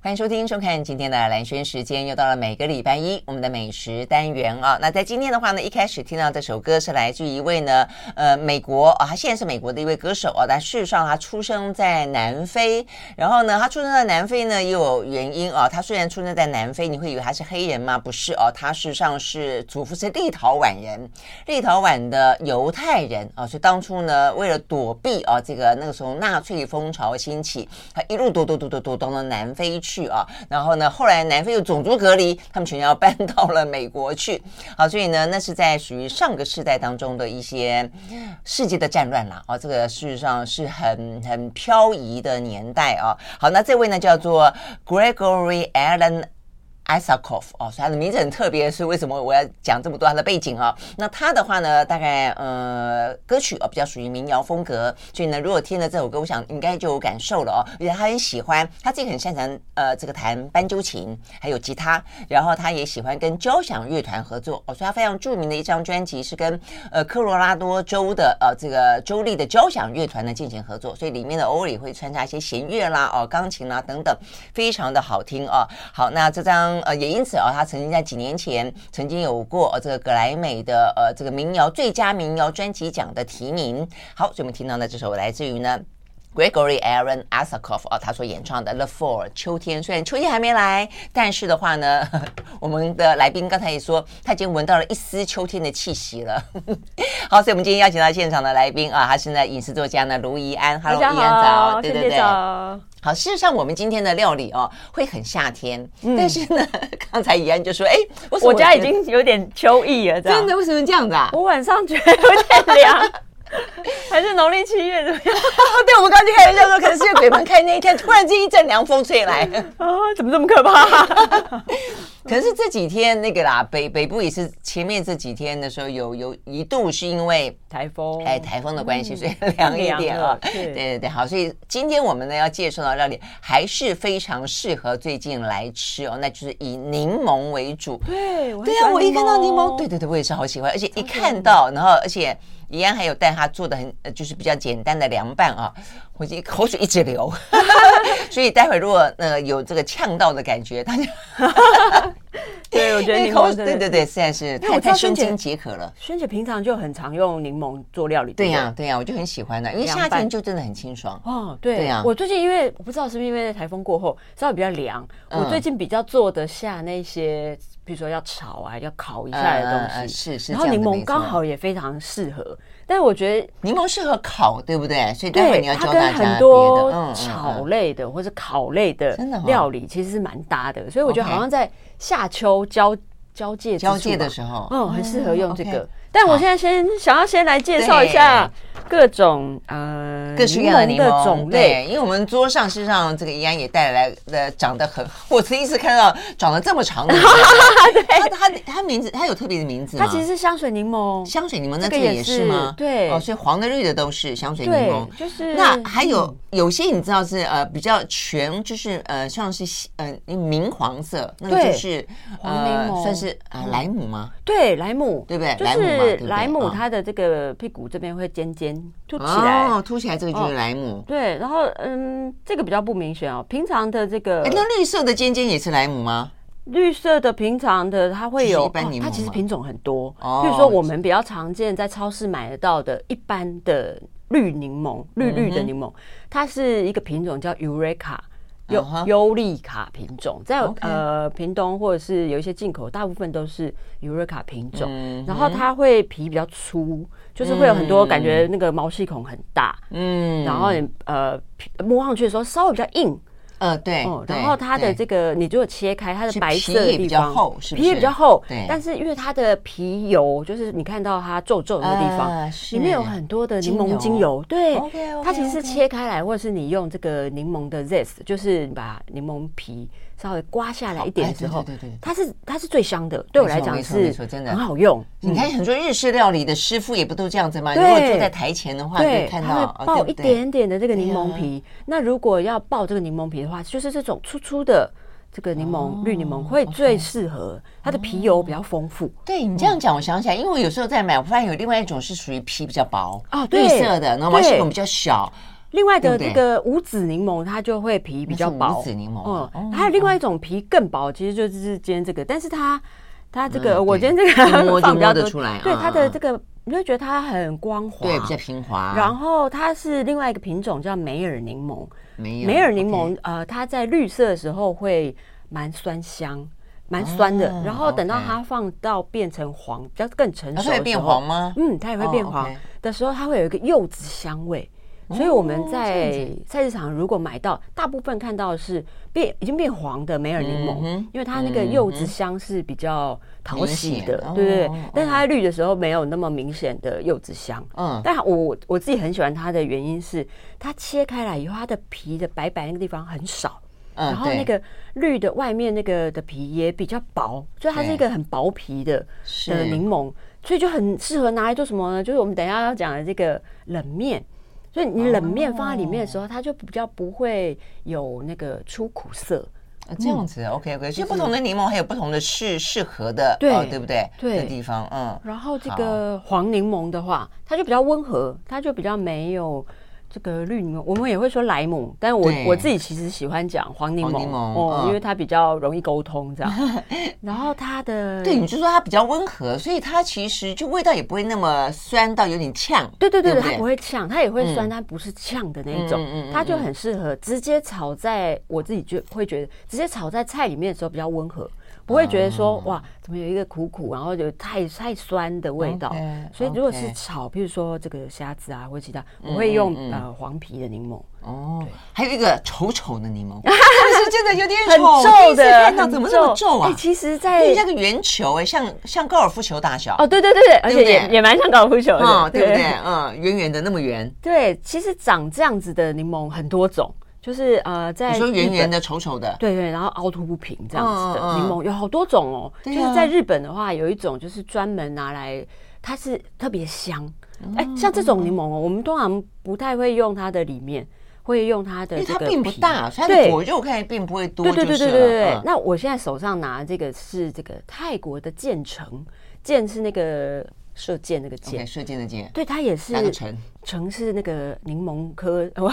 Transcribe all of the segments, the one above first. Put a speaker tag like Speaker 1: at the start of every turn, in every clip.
Speaker 1: 欢迎收听、收看今天的蓝轩时间，又到了每个礼拜一我们的美食单元啊。那在今天的话呢，一开始听到这首歌是来自一位呢，呃，美国啊，他现在是美国的一位歌手啊，但事实上他出生在南非。然后呢，他出生在南非呢也有原因啊。他虽然出生在南非，你会以为他是黑人吗？不是哦，他事实上是祖父是立陶宛人，立陶宛的犹太人啊。所以当初呢，为了躲避啊这个那个时候纳粹风潮兴起，他一路躲躲躲躲躲到了南非去。啊，然后呢，后来南非又种族隔离，他们全家搬到了美国去。好，所以呢，那是在属于上个世代当中的一些世界的战乱啦。啊，这个事实上是很很漂移的年代啊。好，那这位呢叫做 Gregory Allen。Isakov 哦，所以他的名字很特别，是为什么我要讲这么多他的背景啊？那他的话呢，大概呃歌曲哦比较属于民谣风格，所以呢，如果听了这首歌，我想应该就有感受了哦。而且他很喜欢，他自己很擅长呃这个弹斑鸠琴，还有吉他，然后他也喜欢跟交响乐团合作哦。所以他非常著名的一张专辑是跟呃科罗拉多州的呃这个州立的交响乐团呢进行合作，所以里面的偶尔也会穿插一些弦乐啦哦钢琴啦等等，非常的好听哦。好，那这张。呃，也因此啊，他曾经在几年前曾经有过呃这个格莱美的呃这个民谣最佳民谣专辑奖的提名。好，所以我们听到的这首来自于呢 Gregory Aaron Asakoff 啊，他所演唱的《The Fall》秋天。虽然秋天还没来，但是的话呢，我们的来宾刚才也说他已经闻到了一丝秋天的气息了。好，所以我们今天邀请到现场的来宾啊，他是呢影视作家呢卢怡安。Hello，怡安早，对对对。好，事实上我们今天的料理哦，会很夏天，嗯、但是呢，刚才怡安就说，哎，
Speaker 2: 我家已经有点秋意了，
Speaker 1: 真的？为什么这样子啊？
Speaker 2: 我晚上觉得有点凉。还是农历七月怎么样？
Speaker 1: 对，我们刚刚就开玩笑说，可能是鬼门开那一天，突然间一阵凉风吹来
Speaker 2: 啊，怎么这么可怕？
Speaker 1: 可是这几天那个啦，北北部也是前面这几天的时候有有一度是因为台风，哎，台风的关系，所以凉一点啊。对对对，好，所以今天我们呢要介绍的料理还是非常适合最近来吃哦，那就是以柠檬为主。
Speaker 2: 对，
Speaker 1: 对啊，我一看到柠檬，对对对，我也是好喜欢，而且一看到，然后而且。一样还有带他做的很，就是比较简单的凉拌啊，我就口水一直流，所以待会如果呃有这个呛到的感觉，大家。
Speaker 2: 对，我觉得柠檬
Speaker 1: 对对对，实在是太太生津解渴了。
Speaker 2: 萱姐平常就很常用柠檬做料理，
Speaker 1: 对呀对呀，我就很喜欢的，因为夏天就真的很清爽
Speaker 2: 哦。对呀，我最近因为我不知道是不是因为台风过后稍微比较凉，我最近比较做得下那些，比如说要炒啊、要烤一下的东西，
Speaker 1: 是是。
Speaker 2: 然后柠檬刚好也非常适合，但是我觉得
Speaker 1: 柠檬适合烤，对不对？所以待会你要教大家
Speaker 2: 很多炒类的或者烤类的料理其实是蛮搭的，所以我觉得好像在夏秋交交界
Speaker 1: 交界的时候，
Speaker 2: 嗯，很适合用这个。但我现在先想要先来介绍一下各种呃
Speaker 1: 各式各样的种类，因为我们桌上事实上这个怡安也带来的长得很，我第一次看到长得这么长的，它它它名字它有特别的名字吗？
Speaker 2: 它其实是香水柠檬，
Speaker 1: 香水柠檬那这个也是吗？
Speaker 2: 对。
Speaker 1: 哦，所以黄的绿的都是香水柠檬，
Speaker 2: 就是
Speaker 1: 那还有有些你知道是呃比较全，就是呃像是呃明黄色，那个就是
Speaker 2: 黄柠檬，
Speaker 1: 算是啊莱姆吗？
Speaker 2: 对，莱姆。
Speaker 1: 对不对？
Speaker 2: 就是。是莱姆，它的这个屁股这边会尖尖凸起来，
Speaker 1: 哦，凸起来这个就是莱姆。
Speaker 2: 对，然后嗯，这个比较不明显哦。平常的这个，
Speaker 1: 哎，那绿色的尖尖也是莱姆吗？
Speaker 2: 绿色的平常的它会有，它其实品种很多。比如说我们比较常见在超市买得到的一般的绿柠檬，绿绿的柠檬，它是一个品种叫 Eureka。优优利卡品种在.呃屏东或者是有一些进口，大部分都是尤瑞卡品种。嗯、然后它会皮比较粗，就是会有很多感觉那个毛细孔很大。嗯，然后你呃摸上去的时候稍微比较硬。
Speaker 1: 呃，对，
Speaker 2: 然后它的这个，你如果切开它的白色的地方，
Speaker 1: 皮也比较厚，是不是？
Speaker 2: 皮也比较厚，对。但是因为它的皮油，就是你看到它皱皱的地方，里面有很多的柠檬精油，对。它其实是切开来，或者是你用这个柠檬的 zest，就是把柠檬皮。稍微刮下来一点之后，对对对，它是它是最香的。对我来讲是真的很好用。
Speaker 1: 你看很多日式料理的师傅也不都这样子吗？如果坐在台前的话，可以看到
Speaker 2: 爆一点点的这个柠檬皮。那如果要爆这个柠檬皮的话，就是这种粗粗的这个柠檬绿柠檬会最适合。它的皮油比较丰富。
Speaker 1: 对你这样讲，我想起来，因为我有时候在买，我发现有另外一种是属于皮比较薄啊，绿色的，然后毛细孔比较小。
Speaker 2: 另外的这个无籽柠檬，它就会皮比较薄。
Speaker 1: 无籽柠檬，
Speaker 2: 嗯，还有另外一种皮更薄，其实就是今天这个，但是它它这个我今天这个
Speaker 1: 摸 就摸得出来，
Speaker 2: 对它的这个你会觉得它很光滑，
Speaker 1: 对，比较平滑。
Speaker 2: 然后它是另外一个品种叫梅尔柠檬，梅尔柠檬呃，它在绿色的时候会蛮酸香。蛮酸的，然后等到它放到变成黄，比较更成熟会
Speaker 1: 变黄吗？
Speaker 2: 嗯，它也会变黄的时候，它会有一个柚子香味。所以我们在菜市场如果买到，大部分看到的是变已经变黄的梅尔柠檬，因为它那个柚子香是比较讨喜的，对不对？但是它绿的时候没有那么明显的柚子香。嗯，但我我自己很喜欢它的原因是，它切开来以后，它的皮的白白那个地方很少。然后那个绿的外面那个的皮也比较薄，所以它是一个很薄皮的的柠檬，所以就很适合拿来做什么呢？就是我们等一下要讲的这个冷面，所以你冷面放在里面的时候，它就比较不会有那个出苦涩。
Speaker 1: 这样子，OK OK，其实不同的柠檬还有不同的适适合的，对对不对？对的地方，嗯。
Speaker 2: 然后这个黄柠檬的话，它就比较温和，它就比较没有。这个绿柠檬，我们也会说莱姆，但是我我自己其实喜欢讲黄柠檬哦，因为它比较容易沟通这样。然后它的
Speaker 1: 对，你就说它比较温和，所以它其实就味道也不会那么酸到有点呛。
Speaker 2: 对对对对，它不会呛，它也会酸，但不是呛的那一种，它就很适合直接炒在，我自己就会觉得直接炒在菜里面的时候比较温和。不会觉得说哇，怎么有一个苦苦，然后有太太酸的味道。所以如果是炒，比如说这个虾子啊，或者其他，我会用呃黄皮的柠檬。哦，
Speaker 1: 还有一个丑丑的柠檬，是真的有点丑
Speaker 2: 皱的，
Speaker 1: 看到怎么这么皱啊？
Speaker 2: 其实，在
Speaker 1: 像个圆球哎，像像高尔夫球大小。
Speaker 2: 哦，对对对对，而且也也蛮像高尔夫球的，
Speaker 1: 对不对？嗯，圆圆的那么圆。
Speaker 2: 对，其实长这样子的柠檬很多种。就是呃，在
Speaker 1: 你说圆圆的、丑丑的，
Speaker 2: 对对，然后凹凸不平这样子的柠檬有好多种哦。就是在日本的话，有一种就是专门拿来，它是特别香。哎，像这种柠檬哦，我们通常不太会用它的里面，会用它的因为。它
Speaker 1: 并不大，它的果肉看并不会多。对对对对对对。
Speaker 2: 那我现在手上拿这个是这个泰国的建成，建是那个。射箭那个箭，
Speaker 1: 射箭的箭，
Speaker 2: 对，它也是。橙？橙是那个柠檬科。
Speaker 1: 哦，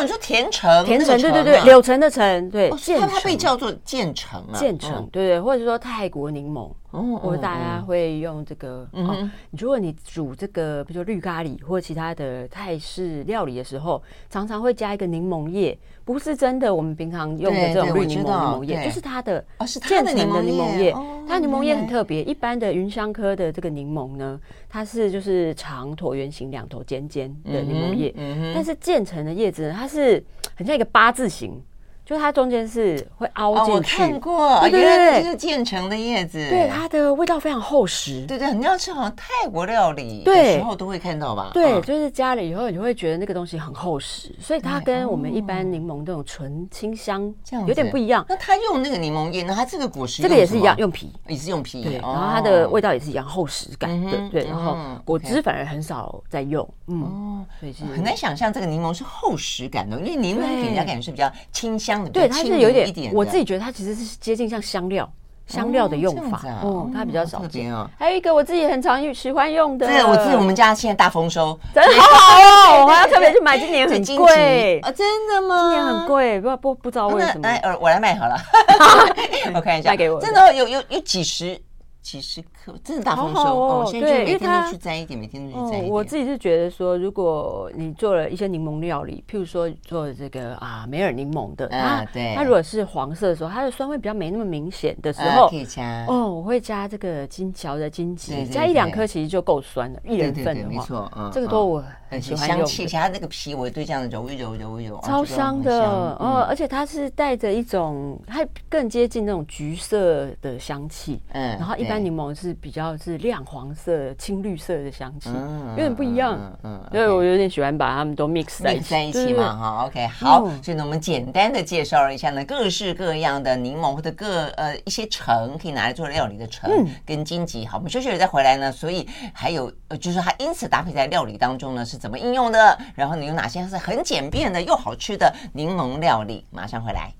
Speaker 1: 你说甜橙？
Speaker 2: 甜橙，对对对，柳橙的橙，对。
Speaker 1: 它它被叫做渐橙啊。
Speaker 2: 渐橙，对对，或者说泰国柠檬。哦，或者大家会用这个。嗯，如果你煮这个，比如说绿咖喱或者其他的泰式料理的时候，常常会加一个柠檬叶。不是真的，我们平常用的这种绿柠檬柠檬叶，就是它的哦，是它的柠檬叶。它柠檬叶很特别，一般的芸香科的这个柠檬呢，它是就是长椭圆形，两头尖尖的柠檬叶。但是渐层的叶子呢，它是很像一个八字形。就它中间是会凹进去，
Speaker 1: 我看过，对对对，就是渐层的叶子，
Speaker 2: 对，它的味道非常厚实，
Speaker 1: 对对，你要吃好像泰国料理的时候都会看到吧？
Speaker 2: 对，就是加了以后，你会觉得那个东西很厚实，所以它跟我们一般柠檬这种纯清香这样有点不一样。
Speaker 1: 那它用那个柠檬叶，那它这个果实
Speaker 2: 这个也是一样，用皮。
Speaker 1: 也是用皮，
Speaker 2: 对，然后它的味道也是一样厚实感的，对，然后果汁反而很少在用，嗯，所以是
Speaker 1: 很难想象这个柠檬是厚实感的，因为柠檬给人家感觉是比较清香的，
Speaker 2: 对，它是有。一点，我自己觉得它其实是接近像香料，香料的用法，哦，它比较少见哦。还有一个我自己很常喜欢用的，
Speaker 1: 对，我自己我们家现在大丰收，
Speaker 2: 真的好好哦，我还要特别去买，今年很贵
Speaker 1: 啊，真的吗？
Speaker 2: 今年很贵，不不不知道为什么。
Speaker 1: 来，我来卖好了，我看一下，
Speaker 2: 卖给我，
Speaker 1: 真的有有有几十。几十克，真的大丰收哦！现在就每天都去摘一点，每天都去摘一点。
Speaker 2: 我自己是觉得说，如果你做了一些柠檬料理，譬如说做这个啊梅尔柠檬的啊，对，它如果是黄色的时候，它的酸味比较没那么明显的时候，可以加哦，我会加这个金桥的金桔，加一两颗其实就够酸了，一人份的话，没错，嗯，这个都我很喜欢用。
Speaker 1: 香气，它那个皮我对这样揉一揉揉一揉，
Speaker 2: 超香的哦！而且它是带着一种，它更接近那种橘色的香气，嗯，然后一般。柠檬是比较是亮黄色、青绿色的香气，有点不一样。嗯，所以我有点喜欢把它们都 mix 在
Speaker 1: 一起嘛。哈，OK，好。所以呢，我们简单的介绍了一下呢，各式各样的柠檬或者各呃一些橙可以拿来做料理的橙跟荆棘。好，我们休息了再回来呢。所以还有呃，就是它因此搭配在料理当中呢是怎么应用的？然后呢有哪些是很简便的又好吃的柠檬料理？马上回来。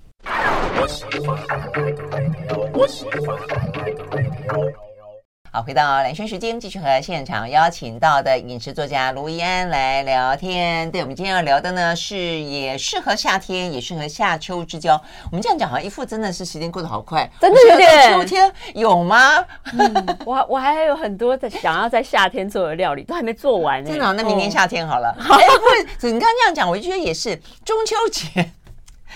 Speaker 1: 好，回到蓝轩时间，继续和现场邀请到的饮食作家卢怡安来聊天。对，我们今天要聊的呢，是也适合夏天，也适合夏秋之交。我们这样讲，好像一副真的是时间过得好快，
Speaker 2: 真的有点。
Speaker 1: 秋天有吗？
Speaker 2: 嗯、我我还有很多的想要在夏天做的料理，都还没做完呢。
Speaker 1: 真的、哦，那明年夏天好了。哎、哦，不，你刚刚这样讲，我就觉得也是中秋节。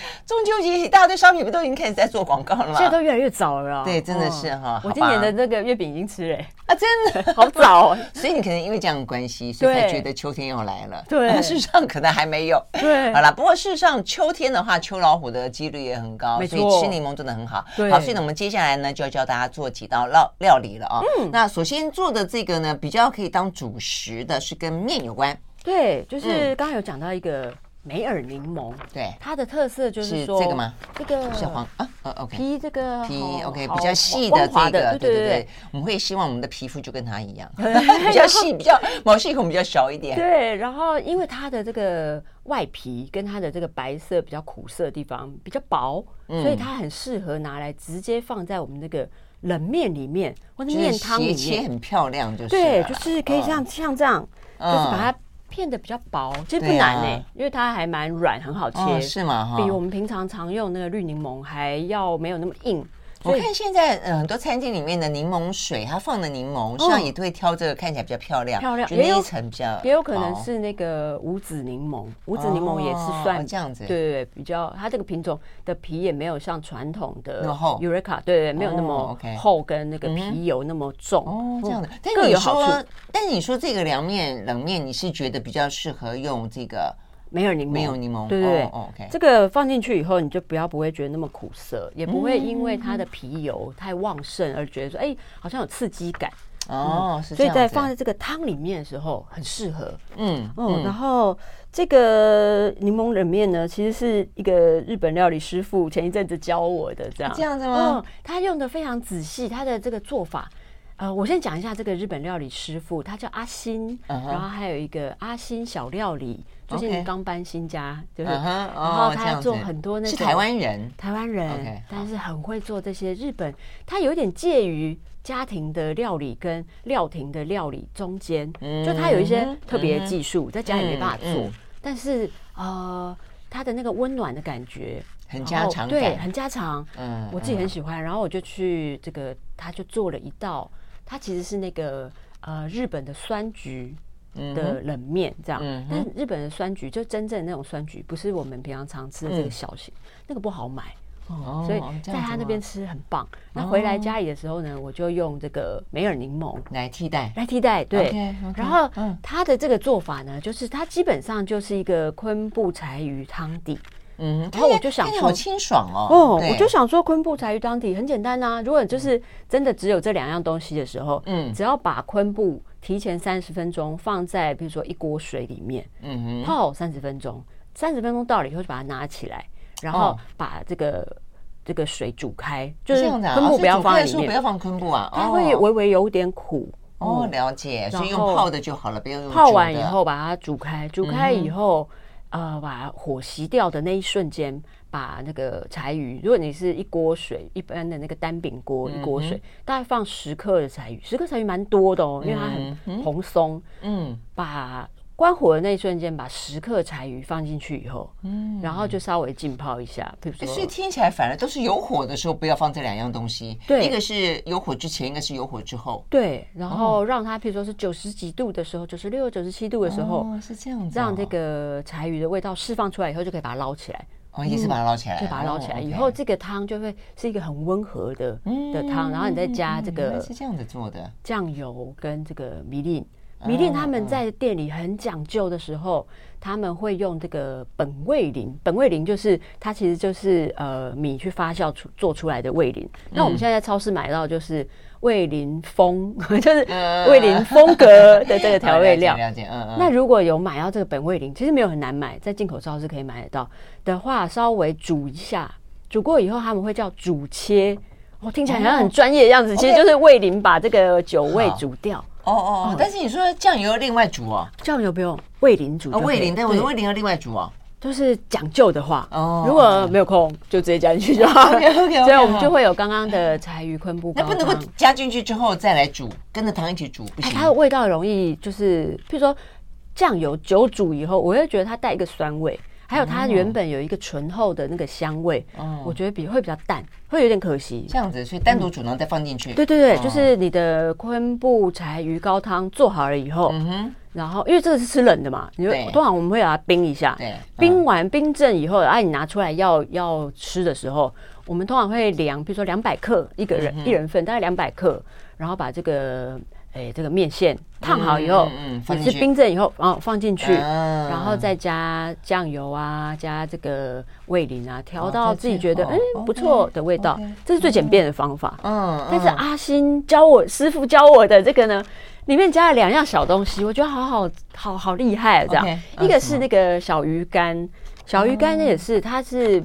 Speaker 1: 中秋节一大堆商品不都已经开始在做广告了吗？
Speaker 2: 现在都越来越早了。
Speaker 1: 对，真的是哈。
Speaker 2: 我今年的那个月饼已经吃了
Speaker 1: 啊，真的
Speaker 2: 好早。
Speaker 1: 所以你可能因为这样的关系，所以才觉得秋天要来了。
Speaker 2: 对，
Speaker 1: 事实上可能还没有。
Speaker 2: 对，
Speaker 1: 好了，不过事实上秋天的话，秋老虎的几率也很高，所以吃柠檬真的很好。
Speaker 2: 对，
Speaker 1: 好，所以呢，我们接下来呢就要教大家做几道料料理了啊。嗯，那首先做的这个呢，比较可以当主食的是跟面有关。
Speaker 2: 对，就是刚刚有讲到一个。梅尔柠檬，
Speaker 1: 对，
Speaker 2: 它的特色就是说
Speaker 1: 是这个吗？
Speaker 2: 这个
Speaker 1: 小黄啊，OK，
Speaker 2: 皮这个
Speaker 1: 皮 OK 比较细的这个，对对对，我们会希望我们的皮肤就跟它一样，比较细，比较 毛细孔比较小一点。
Speaker 2: 对，然后因为它的这个外皮跟它的这个白色比较苦涩的地方比较薄，所以它很适合拿来直接放在我们那个冷面里面或者面汤里面，
Speaker 1: 切很漂亮，就是
Speaker 2: 对，就是可以像像这样，就是把它。片的比较薄，其实不难呢、欸，啊、因为它还蛮软，很好切，哦、
Speaker 1: 是吗？
Speaker 2: 比我们平常常用那个绿柠檬还要没有那么硬。
Speaker 1: 我看现在呃很多餐厅里面的柠檬水，它放的柠檬实际上也都会挑这个看起来比较漂亮，
Speaker 2: 漂亮，
Speaker 1: 那一层比较
Speaker 2: 也有可能是那个无籽柠檬，无籽柠檬也是算
Speaker 1: 这样子，
Speaker 2: 对对对，比较它这个品种的皮也没有像传统的 Eureka，对对，没有那么厚跟那个皮油那么重
Speaker 1: 哦，这样的。但你说，但是你说这个凉面冷面，你是觉得比较适合用这个？
Speaker 2: 没有柠檬，
Speaker 1: 没有柠檬，
Speaker 2: 对对对。这个放进去以后，你就不要不会觉得那么苦涩，也不会因为它的皮油太旺盛而觉得说，哎，好像有刺激感。
Speaker 1: 哦。
Speaker 2: 所以在放在这个汤里面的时候，很适合。嗯嗯。然后这个柠檬冷面呢，其实是一个日本料理师傅前一阵子教我的，这样。
Speaker 1: 这样子吗？
Speaker 2: 他用的非常仔细，他的这个做法。呃，我先讲一下这个日本料理师傅，他叫阿新，然后还有一个阿新小料理。最近刚搬新家，就是，然后他做很多那种，
Speaker 1: 是台湾人，
Speaker 2: 台湾人，但是很会做这些日本，他有点介于家庭的料理跟料亭的料理中间，就他有一些特别的技术，在家里没办法做，但是呃，他的那个温暖的感觉
Speaker 1: 很家常，
Speaker 2: 对，很家常，嗯，我自己很喜欢，然后我就去这个，他就做了一道，他其实是那个呃日本的酸橘。的冷面这样，嗯、但日本的酸橘就真正那种酸橘，不是我们平常常吃的这个小型，嗯、那个不好买。哦，所以在他那边吃很棒。那回来家里的时候呢，我就用这个梅尔柠檬。
Speaker 1: 来替代，
Speaker 2: 来替代。对，okay, okay, 然后它的这个做法呢，就是它基本上就是一个昆布柴鱼汤底。嗯，然后我就想说，
Speaker 1: 好清爽哦。
Speaker 2: 哦，我就想说，昆布柴鱼汤底很简单呐。如果就是真的只有这两样东西的时候，嗯，只要把昆布提前三十分钟放在比如说一锅水里面，嗯哼，泡三十分钟，三十分钟到了以后就把它拿起来，然后把这个这个水煮开，就是昆布不要放在里面，
Speaker 1: 不要放昆布啊，
Speaker 2: 它会微微有点苦。
Speaker 1: 哦，了解，所以用泡的就好了，不用用
Speaker 2: 泡完以后把它煮开，煮开以后。呃，把火熄掉的那一瞬间，把那个柴鱼，如果你是一锅水，一般的那个单饼锅，一锅水，大概放十克的柴鱼，十克柴鱼蛮多的哦，因为它很蓬松。嗯，把关火的那一瞬间，把十克柴鱼放进去以后，嗯，然后就稍微浸泡一下，比如说，
Speaker 1: 所以听起来反而都是有火的时候不要放这两样东西，对，一个是有火之前，一个是有火之后，
Speaker 2: 对，然后让它，譬如说是九十几度的时候，九十六、九十七度的时候，
Speaker 1: 是这样子，
Speaker 2: 让这个柴鱼的味道释放出来以后，就可以把它捞起来。
Speaker 1: 哦，也是把它捞起来，
Speaker 2: 就把它捞起来。以后，这个汤就会是一个很温和的的汤，然后你再加这个
Speaker 1: 是这样子做的。
Speaker 2: 酱油跟这个米粒。米粒他们在店里很讲究的时候，他们会用这个本味淋。本味淋就是它其实就是呃米去发酵出做出来的味淋。那我们现在在超市买到就是味淋风，就是味淋风格的这个调味料。那如果有买到这个本味淋，其实没有很难买，在进口超市可以买得到的话，稍微煮一下，煮过以后他们会叫煮切。我听起来好像很专业的样子，其实就是味淋把这个酒味煮掉。
Speaker 1: 哦哦，但是你说酱油要另外煮哦？
Speaker 2: 酱油不用，味淋煮。
Speaker 1: 味淋，但我的味淋要另外煮哦。
Speaker 2: 就是讲究的话，哦，如果没有空，就直接加进去就好了。OK OK，所以我们就会有刚刚的柴鱼昆布。
Speaker 1: 那不能够加进去之后再来煮，跟着汤一起煮不行。
Speaker 2: 它的味道容易就是，譬如说酱油久煮以后，我会觉得它带一个酸味。还有它原本有一个醇厚的那个香味，哦，我觉得比会比较淡，会有点可惜。
Speaker 1: 这样子，所以单独煮然后再放进去。
Speaker 2: 对对对，就是你的昆布柴鱼高汤做好了以后，嗯哼，然后因为这个是吃冷的嘛，你就通常我们会把它冰一下，对，冰完冰镇以后，啊，你拿出来要要吃的时候，我们通常会量，比如说两百克一个人一人份，大概两百克，然后把这个。哎，这个面线烫好以后，嗯，也是冰镇以后，然后放进去，然后再加酱油啊，加这个味淋啊，调到自己觉得嗯不错的味道，这是最简便的方法。嗯，但是阿星教我师傅教我的这个呢，里面加了两样小东西，我觉得好好好好厉害啊！这样，一个是那个小鱼干，小鱼干也是，它是。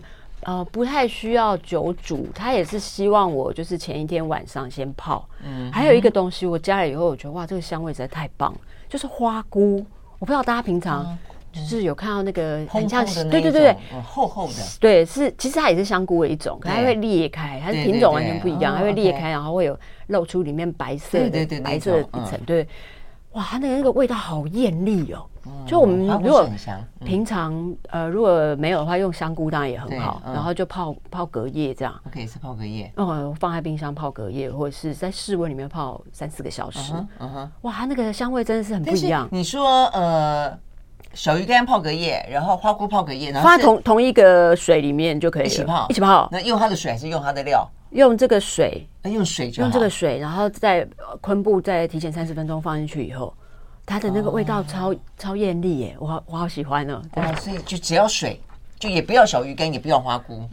Speaker 2: 呃，不太需要久煮，他也是希望我就是前一天晚上先泡。嗯，还有一个东西，我加了以后，我觉得哇，这个香味实在太棒了，就是花菇。我不知道大家平常就是有看到那个很像，对对对对，
Speaker 1: 厚厚的，
Speaker 2: 对，是其实它也是香菇的一种，可它会裂开，它的品种完全不一样，它会裂开，然后会有露出里面白色的白色的一层，对，哇，它那个那个味道好艳丽哦。就我们如果平常呃如果没有的话，用香菇当然也很好，然后就泡泡隔夜这样。
Speaker 1: 可以是泡隔夜，
Speaker 2: 嗯，放在冰箱泡隔夜，或者是在室温里面泡三四个小时。嗯哼，哇，它那个香味真的是很不一样。
Speaker 1: 你说呃，小鱼干泡隔夜，然后花菇泡隔夜，然后
Speaker 2: 放在同同一个水里面就可以
Speaker 1: 一起泡，
Speaker 2: 一起泡。
Speaker 1: 那用它的水还是用它的料？
Speaker 2: 用这个水，
Speaker 1: 用水就
Speaker 2: 用这个水，然后再昆布再提前三十分钟放进去以后。它的那个味道超、oh. 超艳丽耶，我好我好喜欢哦。对，oh,
Speaker 1: 所以就只要水，就也不要小鱼干，也不要花菇。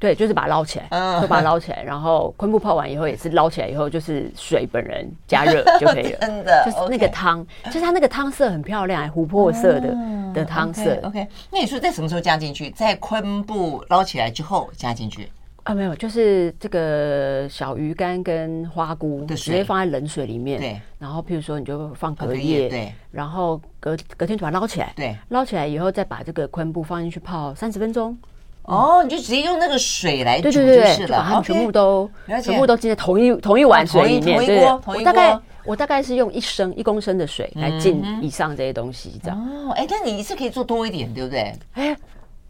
Speaker 2: 对，就是把它捞起来，uh. 就把它捞起来，然后昆布泡完以后也是捞起来以后，就是水本人加热 就可以了。
Speaker 1: 真的，
Speaker 2: 就是那个汤就是它那个汤色很漂亮，琥珀色的、uh. 的汤色。
Speaker 1: Okay. OK，那你说在什么时候加进去？在昆布捞起来之后加进去。
Speaker 2: 啊，没有，就是这个小鱼干跟花菇直接放在冷水里面，对。然后，譬如说，你就放隔夜，对。然后隔隔天就把它捞起来，对。捞起来以后，再把这个昆布放进去泡三十分钟。
Speaker 1: 哦，你就直接用那个水来煮就是了，
Speaker 2: 把它全部都全部都浸在同一同一碗水里面，对。我大概我大概是用一升一公升的水来浸以上这些东西，这样。
Speaker 1: 哦，哎，但你一次可以做多一点，对不对？哎。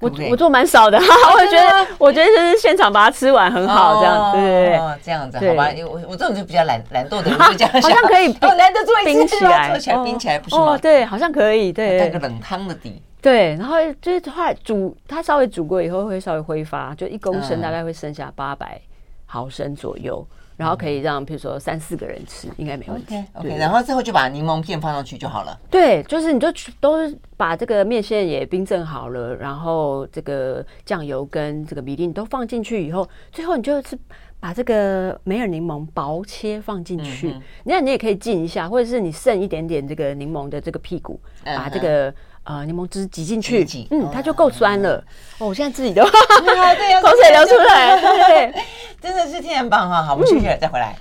Speaker 2: 我我做蛮少的，我觉得我觉得就是现场把它吃完很好，这样对对对，
Speaker 1: 这样子好吧？我我这种就比较懒懒惰的人，就这样
Speaker 2: 好像可以
Speaker 1: 哦，难得做一次
Speaker 2: 冰起来，
Speaker 1: 做起来冰起来不是吗？
Speaker 2: 对，好像可以，对，
Speaker 1: 带个冷汤的底，
Speaker 2: 对，然后就是后来煮，它稍微煮过以后会稍微挥发，就一公升大概会剩下八百毫升左右。然后可以让，比如说三四个人吃，应该没问题。
Speaker 1: OK，, okay 然后最后就把柠檬片放上去就好了。
Speaker 2: 对，就是你就都把这个面线也冰镇好了，然后这个酱油跟这个米粒你都放进去以后，最后你就是把这个梅尔柠檬薄切放进去。那、嗯、你也可以浸一下，或者是你剩一点点这个柠檬的这个屁股，把这个。呃，柠檬汁挤进去，嗯，它就够酸了。哦，我现在自己都对呀，口水流出来，对，
Speaker 1: 真的是天然棒哈！好，我们休息了再回来。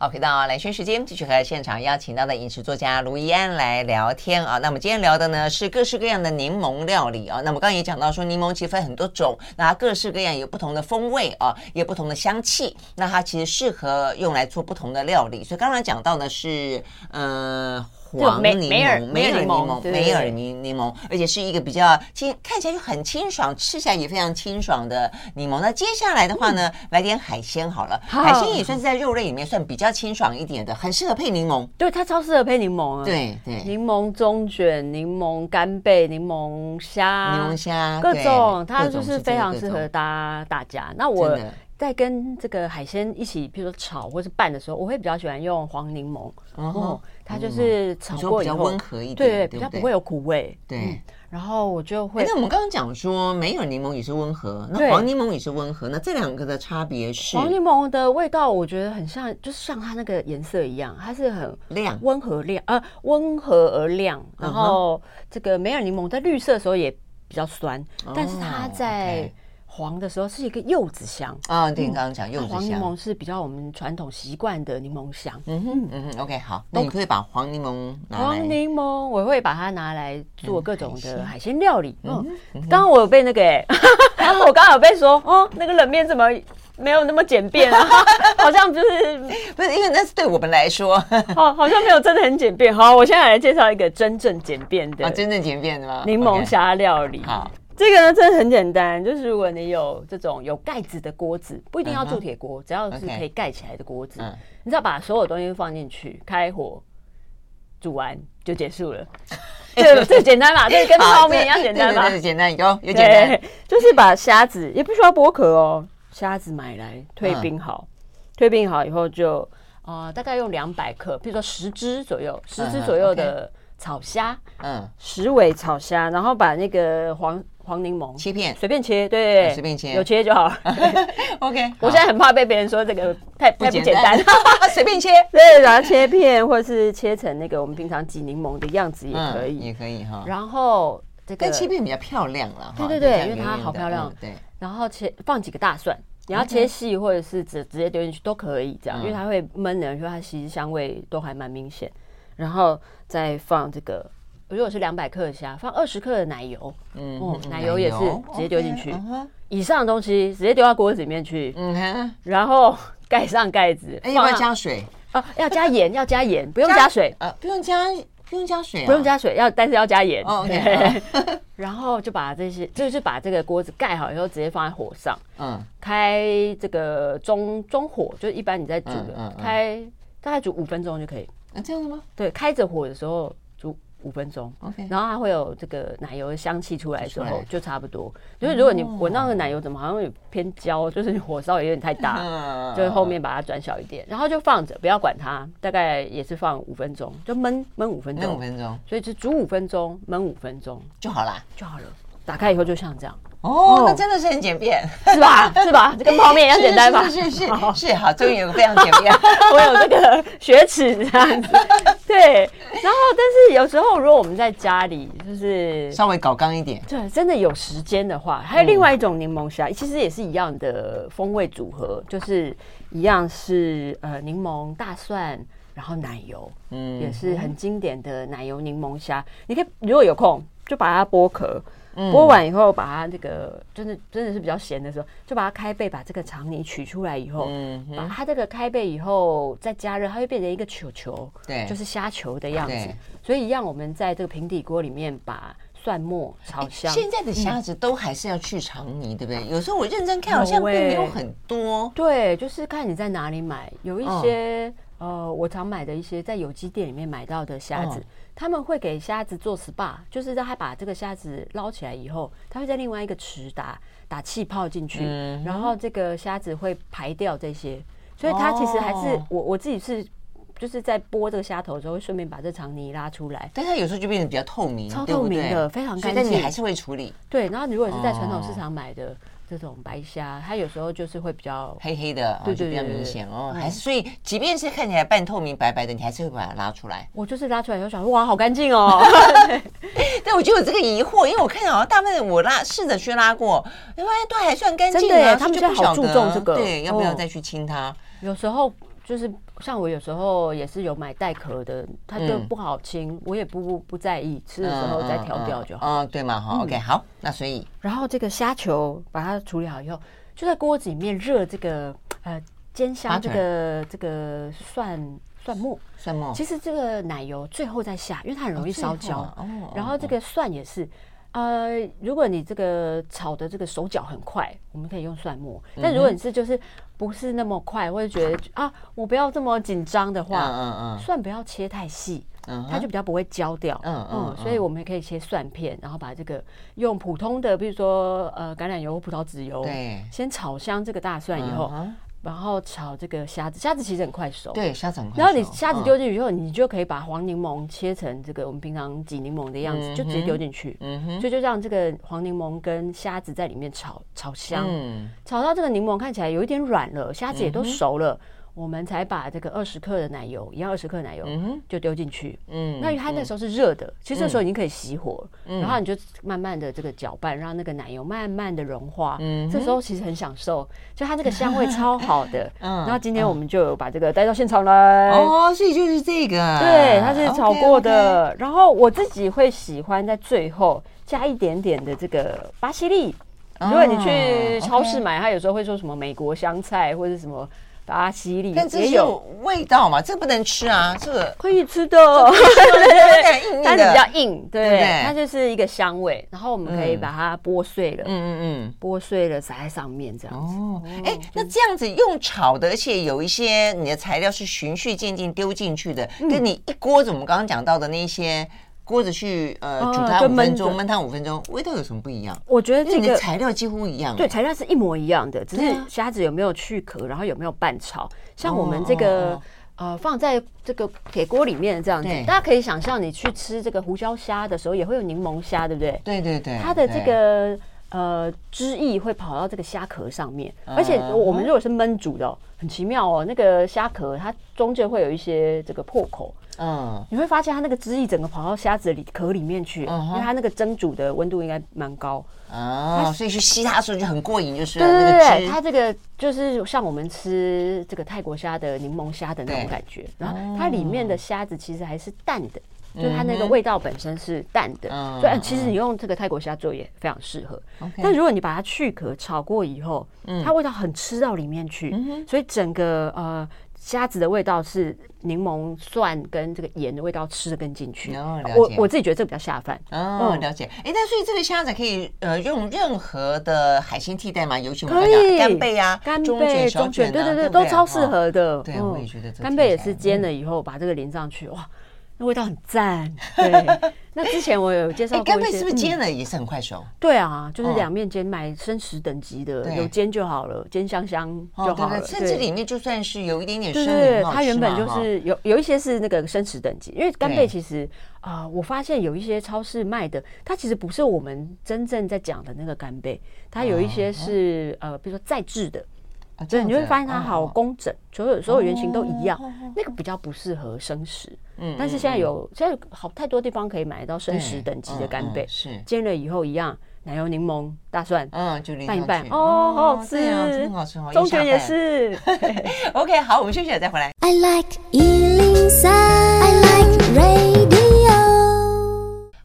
Speaker 1: 好，回到蓝轩时间，继续和现场邀请到的饮食作家卢怡安来聊天啊。那么今天聊的呢是各式各样的柠檬料理啊。那么刚刚也讲到说，柠檬其实分很多种，那它各式各样有不同的风味啊，也有不同的香气。那它其实适合用来做不同的料理。所以刚刚讲到呢是，呃。黄柠檬，梅尔柠檬，梅尔柠柠檬，而且是一个比较清，看起来就很清爽，吃起来也非常清爽的柠檬。那接下来的话呢，来点海鲜好了，海鲜也算是在肉类里面算比较清爽一点的，很适合配柠檬。
Speaker 2: 对，它超适合配柠檬啊。
Speaker 1: 对对，
Speaker 2: 柠檬中卷、柠檬干贝、柠檬虾、
Speaker 1: 柠檬虾，
Speaker 2: 各种，它就是非常适合搭大家。那我。在跟这个海鲜一起，比如说炒或是拌的时候，我会比较喜欢用黄柠檬，然后它就是炒过以后比较温和一点，对，比较不会有苦味。对，然后我就会。那
Speaker 1: 我们刚刚讲说，梅尔柠檬也是温和，那黄柠檬也是温和，那这两个的差别是？
Speaker 2: 黄柠檬的味道我觉得很像，就是像它那个颜色一样，它是很亮、温和亮，呃，温和而亮。然后这个梅尔柠檬在绿色的时候也比较酸，但是它在。黄的时候是一个柚子香
Speaker 1: 啊。对，你刚刚讲柚子香，
Speaker 2: 黄柠檬是比较我们传统习惯的柠檬香。
Speaker 1: 嗯哼，嗯哼，OK，好，那你可以把黄柠檬拿来。
Speaker 2: 黄柠檬我会把它拿来做各种的海鲜料理。嗯，刚刚我有被那个，我刚刚有被说，哦，那个冷面怎么？没有那么简便啊，好像就是
Speaker 1: 不是因为那是对我们来说，
Speaker 2: 好，好像没有真的很简便。好，我现在来介绍一个真正简便的，
Speaker 1: 啊，真正简便的吗？
Speaker 2: 柠檬虾料理。好，这个呢真的很简单，就是如果你有这种有盖子的锅子，不一定要铸铁锅，只要是可以盖起来的锅子，你只要把所有东西放进去，开火煮完就结束了。这这简单嘛？这跟泡面一样简单嘛？
Speaker 1: 简单有有简单，
Speaker 2: 就是把虾子也不需要剥壳哦。虾子买来退冰好，嗯、退冰好以后就呃大概用两百克，比如说十只左右，十只左右的草虾，嗯，十尾草虾，然后把那个黄黄柠檬。
Speaker 1: 切片，
Speaker 2: 随便切，对，
Speaker 1: 随便切，
Speaker 2: 有切就好。
Speaker 1: OK，
Speaker 2: 我现在很怕被别人说这个太太不简单，
Speaker 1: 随便切，
Speaker 2: 对，然后切片或者是切成那个我们平常挤柠檬的样子也可以，
Speaker 1: 嗯、也可以哈。
Speaker 2: 然后这个
Speaker 1: 切片比较漂亮了，
Speaker 2: 对对对，因为它好漂亮，对。然后切放几个大蒜，你要切细或者是直直接丢进去都可以，这样，因为它会闷的，说它其实香味都还蛮明显。然后再放这个，如果是两百克的虾，放二十克的奶油，嗯，奶油也是直接丢进去。以上的东西直接丢到锅子里面去，嗯，然后 盖上盖子，
Speaker 1: 要不要加水？
Speaker 2: 啊，要加盐，要加盐，不用加水，
Speaker 1: 呃，不用加。不用加水，
Speaker 2: 不用加水，要但是要加盐。OK，然后就把这些，就是把这个锅子盖好以后，直接放在火上。嗯，开这个中中火，就是一般你在煮的，开大概煮五分钟就可以。
Speaker 1: 啊，这样的吗？
Speaker 2: 对，开着火的时候。五分钟，OK，然后它会有这个奶油的香气出来的时候，就差不多。就是如果你闻到那个奶油怎么好像有偏焦，就是你火烧也有点太大，就是后面把它转小一点，然后就放着，不要管它，大概也是放五分钟，就焖焖五分钟，
Speaker 1: 焖五分钟，
Speaker 2: 所以就煮五分钟，焖五分钟。
Speaker 1: 就好啦，
Speaker 2: 就好了。打开以后就像这样。
Speaker 1: 哦，那真的是很简便，
Speaker 2: 是吧？是吧？这跟泡面一样简单吧？
Speaker 1: 是是是是，好，终于有个非常简便，
Speaker 2: 我有这个雪尺这样子。对，然后但是有时候如果我们在家里，就是
Speaker 1: 稍微搞刚一点，
Speaker 2: 对，真的有时间的话，还有另外一种柠檬虾，其实也是一样的风味组合，就是一样是呃柠檬、大蒜，然后奶油，嗯，也是很经典的奶油柠檬虾。你可以如果有空就把它剥壳。剥完以后，把它这个真的真的是比较咸的时候，就把它开背，把这个肠泥取出来以后，嗯，把它这个开背以后再加热，它会变成一个球球，对，就是虾球的样子。所以一样，我们在这个平底锅里面把蒜末炒香。
Speaker 1: 现在的虾子都还是要去肠泥，对不对？有时候我认真看，好像并没有很多。
Speaker 2: 对，就是看你在哪里买，有一些呃，我常买的一些在有机店里面买到的虾子。他们会给虾子做 SPA，就是让他把这个虾子捞起来以后，他会在另外一个池打打气泡进去，嗯、然后这个虾子会排掉这些，所以它其实还是、哦、我我自己是就是在剥这个虾头的时候，会顺便把这肠泥拉出来，
Speaker 1: 但它有时候就变得比较透明，
Speaker 2: 超透明的，对对非常干净，但
Speaker 1: 你还是会处理。
Speaker 2: 对，然后如果是在传统市场买的。哦这种白虾，它有时候就是会比较
Speaker 1: 黑黑的，对对，比较明显哦。还是所以，即便是看起来半透明、白白的，你还是会把它拉出来。
Speaker 2: 我就是拉出来以后想说，哇，好干净哦。
Speaker 1: 但我就有这个疑惑，因为我看到好像大部分我拉试着去拉过，因为都还算干净。
Speaker 2: 真的，他们就好注重这个，
Speaker 1: 对，要不要再去清它？
Speaker 2: 有时候。就是像我有时候也是有买带壳的，它就不好清，嗯、我也不不不在意，吃的时候再调掉就好。嗯，嗯，嗯，
Speaker 1: 对嘛，好，OK，好，那所以，
Speaker 2: 然后这个虾球把它处理好以后，就在锅子里面热这个呃煎香这个这个蒜蒜末，
Speaker 1: 蒜末。
Speaker 2: 其实这个奶油最后再下，因为它很容易烧焦。哦。然后这个蒜也是。呃，如果你这个炒的这个手脚很快，我们可以用蒜末。但如果你是就是不是那么快，或者觉得啊，我不要这么紧张的话，嗯嗯，蒜不要切太细，它就比较不会焦掉。嗯嗯，所以我们也可以切蒜片，然后把这个用普通的，比如说呃橄榄油或葡萄籽油，对，先炒香这个大蒜以后。然后炒这个虾子，虾子其实很快熟。
Speaker 1: 对，虾子很快熟。
Speaker 2: 然后你虾子丢进去以后，你就可以把黄柠檬切成这个我们平常挤柠檬的样子，就直接丢进去。嗯哼。所以就让这个黄柠檬跟虾子在里面炒炒香，炒到这个柠檬看起来有一点软了，虾子也都熟了，我们才把这个二十克的奶油，一样二十克奶油，就丢进去。嗯，那因为它那时候是热的，其实这时候已经可以熄火，然后你就慢慢的这个搅拌，让那个奶油慢慢的融化。嗯，这时候其实很享受，就它那个香味超好的。嗯，然后今天我们就有把这个带到现场来。
Speaker 1: 哦，所以就是这个。
Speaker 2: 对，它是炒过的。然后我自己会喜欢在最后加一点点的这个巴西利。如果你去超市买，它有时候会说什么美国香菜或者什么。巴西利
Speaker 1: 也有味道嘛？这个不能吃啊，这个
Speaker 2: 可以吃的，但是比较硬，对，它就是一个香味。然后我们可以把它剥碎了，嗯嗯嗯，剥碎了撒在上面这样子。哦，
Speaker 1: 哎，那这样子用炒的，而且有一些你的材料是循序渐进丢进去的，跟你一锅子我们刚刚讲到的那些。锅子去呃煮它五分钟，焖它五分钟，味道有什么不一样？
Speaker 2: 我觉得这个
Speaker 1: 材料几乎一样，
Speaker 2: 对，材料是一模一样的，只是虾子有没有去壳，然后有没有拌炒。像我们这个呃放在这个铁锅里面这样子，大家可以想象，你去吃这个胡椒虾的时候，也会有柠檬虾，对不对？
Speaker 1: 对对对，
Speaker 2: 它的这个呃汁液会跑到这个虾壳上面，而且我们如果是焖煮的，很奇妙哦，那个虾壳它中间会有一些这个破口。嗯，你会发现它那个汁液整个跑到虾子里壳里面去，因为它那个蒸煮的温度应该蛮高。
Speaker 1: 啊，所以去吸它的时候就很过瘾，就是
Speaker 2: 对对对，它这个就是像我们吃这个泰国虾的柠檬虾的那种感觉，然后它里面的虾子其实还是淡的，就是它那个味道本身是淡的，所以其实你用这个泰国虾做也非常适合。但如果你把它去壳炒过以后，它味道很吃到里面去，所以整个呃。虾子的味道是柠檬蒜跟这个盐的味道吃的更进去。哦，了解。我我自己觉得这个比较下饭。
Speaker 1: 哦，了解。哎，那所以这个虾子可以呃用任何的海鲜替代吗？尤其我们讲干贝啊、
Speaker 2: 干贝、中卷，对对对，都超适合的。对，我也觉得。干贝也是煎了以后把这个淋上去，哇。那味道很赞，对。那之前我有介绍过，
Speaker 1: 干贝是不是煎了也是很快熟？
Speaker 2: 对啊，就是两面煎，买生食等级的，有煎就好了，煎香香就好了。
Speaker 1: 甚至里面就算是有一点点生对，
Speaker 2: 它原本就是有有一些是那个生食等级，因为干贝其实啊，我发现有一些超市卖的，它其实不是我们真正在讲的那个干贝，它有一些是呃，比如说再制的。对，你会发现它好工整，所有所有原型都一样，那个比较不适合生食。嗯，但是现在有现在好太多地方可以买到生食等级的干贝，是煎了以后一样，奶油、柠檬、大蒜，嗯，就拌一拌，哦，好好吃，真好吃，中卷也是。
Speaker 1: OK，好，我们休息了再回来。I like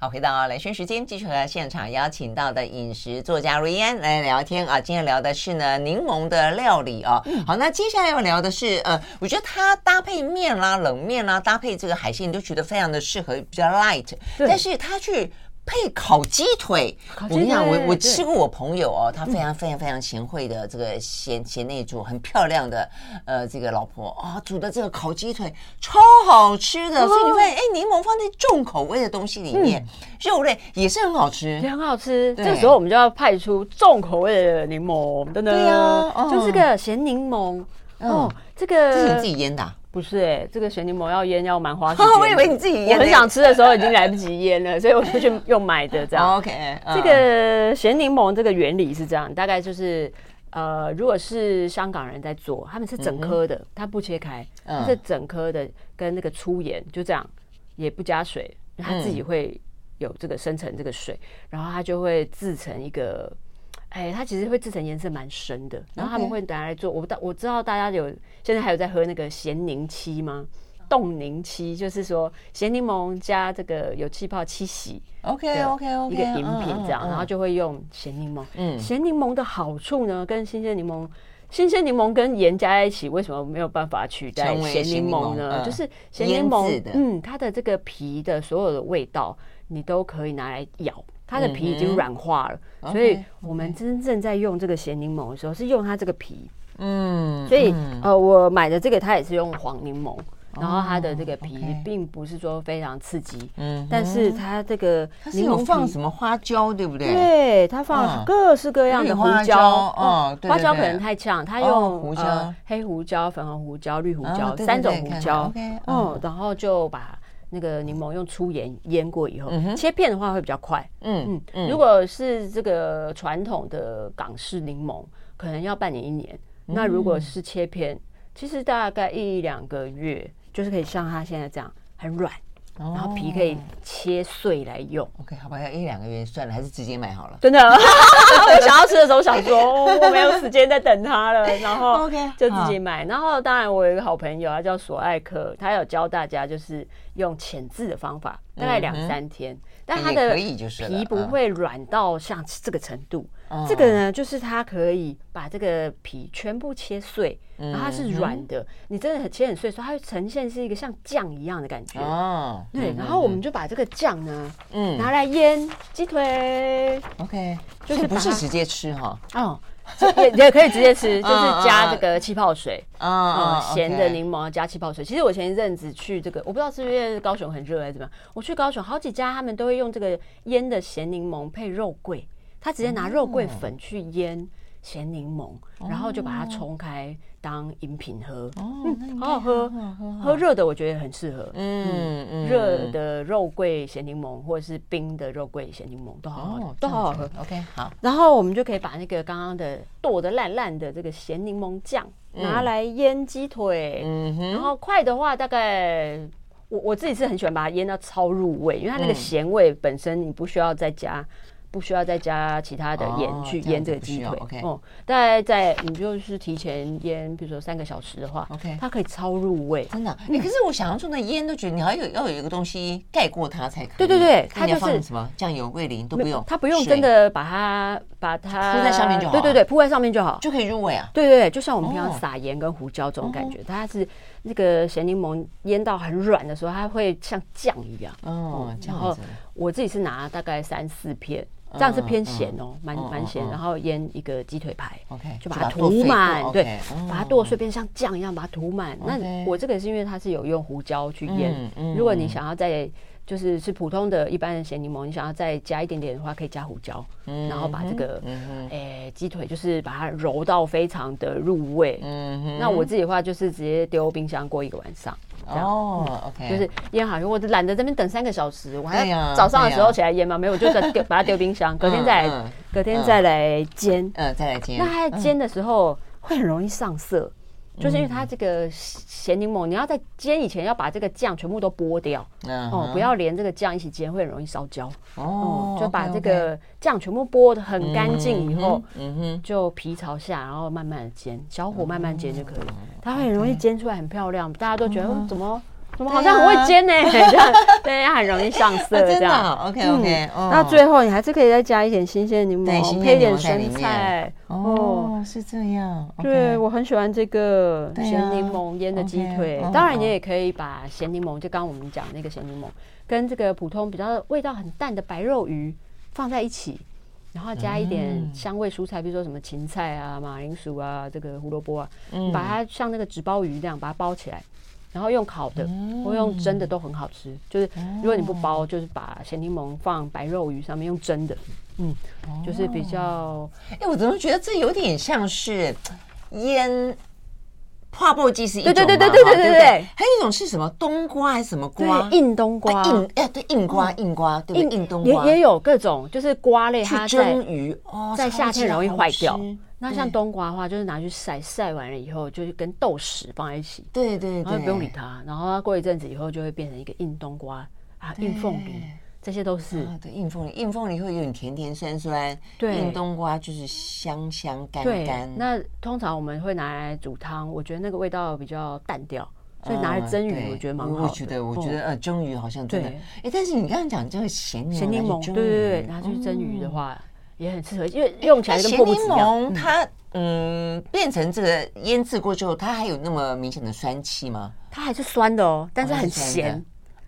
Speaker 1: 好，回到来生时间，继续和现场邀请到的饮食作家瑞安来聊天啊。今天聊的是呢柠檬的料理啊。好，那接下来要聊的是呃，我觉得它搭配面啦、冷面啦，搭配这个海鲜，你都觉得非常的适合，比较 light。但是它去。配烤鸡腿，我跟你讲，我我吃过我朋友哦，他非常非常非常贤惠的这个贤贤内助，很漂亮的呃这个老婆啊，煮的这个烤鸡腿超好吃的，所以你发现哎，柠檬放在重口味的东西里面，肉类也是很好吃，
Speaker 2: 也很好吃。这时候我们就要派出重口味的柠檬，真的，对呀，就是个咸柠檬。哦，这个
Speaker 1: 这是你自己腌的。
Speaker 2: 不是哎、欸，这个咸柠檬要腌要蛮花时间。
Speaker 1: 我以为你自己腌，
Speaker 2: 我很想吃的时候已经来不及腌了，所以我就去用买的这样。OK，这个咸柠檬这个原理是这样，大概就是呃，如果是香港人在做，他们是整颗的，他不切开，它是整颗的，跟那个粗盐就这样，也不加水，它自己会有这个生成这个水，然后它就会制成一个。哎，它其实会制成颜色蛮深的，然后他们会拿来做。我大我知道大家有现在还有在喝那个咸柠七吗？冻柠七就是说咸柠檬加这个有气泡七喜，OK OK OK 一个饮品这样，然后就会用咸柠檬。嗯，咸柠檬的好处呢，跟新鲜柠檬，新鲜柠檬跟盐加在一起，为什么没有办法取代咸柠檬呢？就是咸柠檬，嗯，它的这个皮的所有的味道，你都可以拿来咬。它的皮已经软化了，嗯、所以我们真正在用这个咸柠檬的时候，是用它这个皮。嗯，所以、嗯、呃，我买的这个它也是用黄柠檬，然后它的这个皮并不是说非常刺激。嗯，但是它这个柠檬
Speaker 1: 放什么花椒，对不对？
Speaker 2: 对，它放各式各样的胡椒。哦，花椒可能太呛，它用胡椒、黑胡椒、粉红胡椒、绿胡椒三种胡椒。嗯，然后就把。那个柠檬用粗盐腌过以后，切片的话会比较快。嗯嗯，如果是这个传统的港式柠檬，可能要半年一年。那如果是切片，其实大概一两个月，就是可以像它现在这样很软。然后皮可以切碎来用。
Speaker 1: OK，好吧，要一两个月算了，还是直接买好了。
Speaker 2: 真的，我想要吃的时候想说我没有时间再等它了，然后 OK 就自己买。然后当然我有一个好朋友，他叫索爱克，他有教大家就是用浅渍的方法，大概两三天。但他的皮不会软到像这个程度，这个呢，就是它可以把这个皮全部切碎，然后它是软的，你真的很切很碎的时候，它会呈现是一个像酱一样的感觉。哦，对，然后我们就把这个酱呢，嗯，拿来腌鸡腿。
Speaker 1: OK，就是不是直接吃哈？哦。
Speaker 2: 也也可以直接吃，就是加这个气泡水啊，咸的柠檬加气泡水。其实我前一阵子去这个，我不知道是不是高雄很热还是怎么样，我去高雄好几家，他们都会用这个腌的咸柠檬配肉桂，他直接拿肉桂粉去腌。咸柠檬，然后就把它冲开当饮品喝，嗯，好好喝，喝热的我觉得很适合，嗯嗯，热的肉桂咸柠檬或者是冰的肉桂咸柠檬都好好，都好好喝。
Speaker 1: OK，好，
Speaker 2: 然后我们就可以把那个刚刚的剁的烂烂的这个咸柠檬酱拿来腌鸡腿，嗯哼，然后快的话大概我我自己是很喜欢把它腌到超入味，因为它那个咸味本身你不需要再加。不需要再加其他的盐去腌这个鸡腿，哦，大概在你就是提前腌，比如说三个小时的话，OK，它可以超入味，
Speaker 1: 真的。你可是我想象中的腌都觉得你还有要有一个东西盖过它才可以。
Speaker 2: 对对对，它
Speaker 1: 就是什么酱油、味淋都不用，
Speaker 2: 它不用真的把它把它
Speaker 1: 铺在上面就好。
Speaker 2: 对对对，铺在上面就好，
Speaker 1: 就可以入味啊。
Speaker 2: 对对对，就像我们平常撒盐跟胡椒这种感觉，它是那个咸柠檬腌到很软的时候，它会像酱一样。哦，然后我自己是拿大概三四片。这样是偏咸哦，蛮蛮咸。然后腌一个鸡腿排，OK，就把它涂满，对，把它剁碎变像酱一样，把它涂满。那我这个是因为它是有用胡椒去腌。如果你想要再就是是普通的一般的咸柠檬，你想要再加一点点的话，可以加胡椒。然后把这个诶鸡腿就是把它揉到非常的入味。那我自己的话就是直接丢冰箱过一个晚上。
Speaker 1: 哦，OK，
Speaker 2: 就是腌好，我懒得这边等三个小时，我还要早上的时候起来腌嘛，没有，我就丢把它丢冰箱，隔天再来，隔天再来煎，
Speaker 1: 嗯，再来煎。
Speaker 2: 那它煎的时候会很容易上色。就是因为它这个咸柠檬，你要在煎以前要把这个酱全部都剥掉，哦，不要连这个酱一起煎，会很容易烧焦。哦，就把这个酱全部剥的很干净以后，嗯哼，就皮朝下，然后慢慢的煎，小火慢慢煎就可以。它会很容易煎出来很漂亮，大家都觉得怎么？怎么好像很会煎呢？这样对，它很容易上色。这样
Speaker 1: OK OK。
Speaker 2: 那最后你还是可以再加一点新鲜柠檬，配一点生菜。
Speaker 1: 哦，是这样。
Speaker 2: 对，我很喜欢这个咸柠檬腌的鸡腿。当然，你也可以把咸柠檬，就刚刚我们讲那个咸柠檬，跟这个普通比较味道很淡的白肉鱼放在一起，然后加一点香味蔬菜，比如说什么芹菜啊、马铃薯啊、这个胡萝卜啊，把它像那个纸包鱼这样把它包起来。然后用烤的或用蒸的都很好吃，就是如果你不包，就是把咸柠檬放白肉鱼上面用蒸的，嗯，就是比较。
Speaker 1: 哎，我怎么觉得这有点像是腌泡泡鸡是一种，
Speaker 2: 对对对对对对对对，
Speaker 1: 还有一种是什么冬瓜还是什么瓜？
Speaker 2: 硬冬瓜，
Speaker 1: 硬哎对，硬瓜硬瓜，对不对？硬冬瓜
Speaker 2: 也也有各种，就是瓜类，它
Speaker 1: 蒸鱼哦，
Speaker 2: 在夏天容易坏掉。那像冬瓜的话，就是拿去晒，晒完了以后，就是跟豆豉放在一起。
Speaker 1: 对对对，
Speaker 2: 然后不用理它，然后它过一阵子以后就会变成一个硬冬瓜啊，硬凤梨，这些都是。
Speaker 1: 对，硬凤梨，硬凤梨会有点甜甜酸酸。对，硬冬瓜就是香香干干。
Speaker 2: 那通常我们会拿来煮汤，我觉得那个味道比较淡掉，所以拿来蒸鱼，我觉得蛮好。
Speaker 1: 我觉得，我觉得呃，蒸鱼好像真的。哎，但是你刚刚讲这个咸
Speaker 2: 咸柠檬，对对对，拿去蒸鱼的话。也很适合，因为用起来跟咸柠檬
Speaker 1: 它嗯变成这个腌制过之后，它还有那么明显的酸气吗？
Speaker 2: 它还是酸的哦，但是很咸，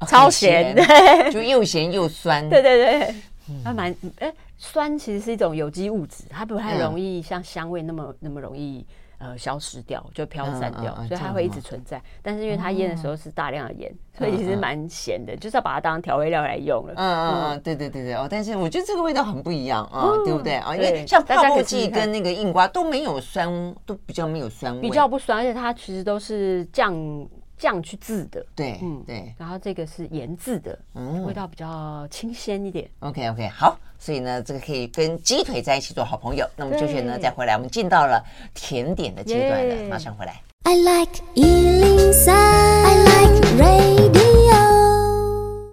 Speaker 2: 超咸，对，
Speaker 1: 就又咸又酸。
Speaker 2: 对对对，它蛮哎酸其实是一种有机物质，它不太容易像香味那么那么容易。呃，消失掉就飘散掉，所以它会一直存在。但是因为它腌的时候是大量的盐，所以其实蛮咸的，就是要把它当调味料来用了。嗯嗯
Speaker 1: 嗯，对对对对哦。但是我觉得这个味道很不一样啊，对不对啊？因为像泡沫剂跟那个硬瓜都没有酸，都比较没有酸味，
Speaker 2: 比较不酸，而且它其实都是酱酱去制的。
Speaker 1: 对，嗯对。
Speaker 2: 然后这个是盐制的，嗯，味道比较清鲜一点。
Speaker 1: OK OK，好。所以呢，这个可以跟鸡腿在一起做好朋友。那么，就选呢，再回来，我们进到了甜点的阶段了。马上回来。I like 103, I like radio.